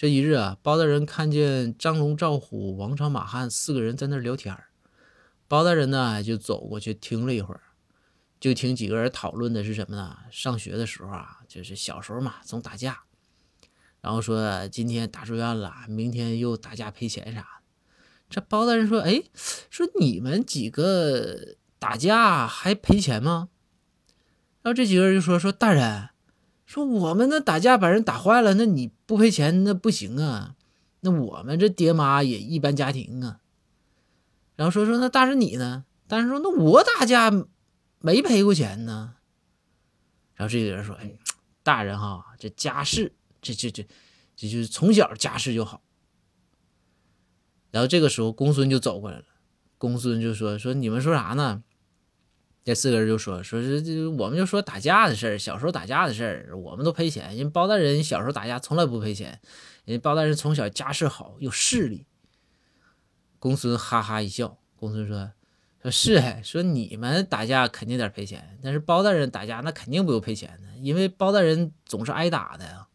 这一日啊，包大人看见张龙、赵虎、王朝、马汉四个人在那聊天包大人呢就走过去听了一会儿，就听几个人讨论的是什么呢？上学的时候啊，就是小时候嘛，总打架，然后说今天打住院了，明天又打架赔钱啥的。这包大人说：“哎，说你们几个打架还赔钱吗？”然后这几个人就说：“说大人。”说我们那打架把人打坏了，那你不赔钱那不行啊。那我们这爹妈也一般家庭啊。然后说说那大人你呢？大人说那我打架没赔过钱呢。然后这个人说：“哎，大人哈，这家世这这这这就是从小家世就好。”然后这个时候公孙就走过来了，公孙就说：“说你们说啥呢？”这四个人就说：“说是这，我们就说打架的事儿，小时候打架的事儿，我们都赔钱。人包大人小时候打架从来不赔钱，人包大人从小家世好，有势力。”公孙哈哈一笑，公孙说：“说是，说你们打架肯定得赔钱，但是包大人打架那肯定不用赔钱的，因为包大人总是挨打的呀。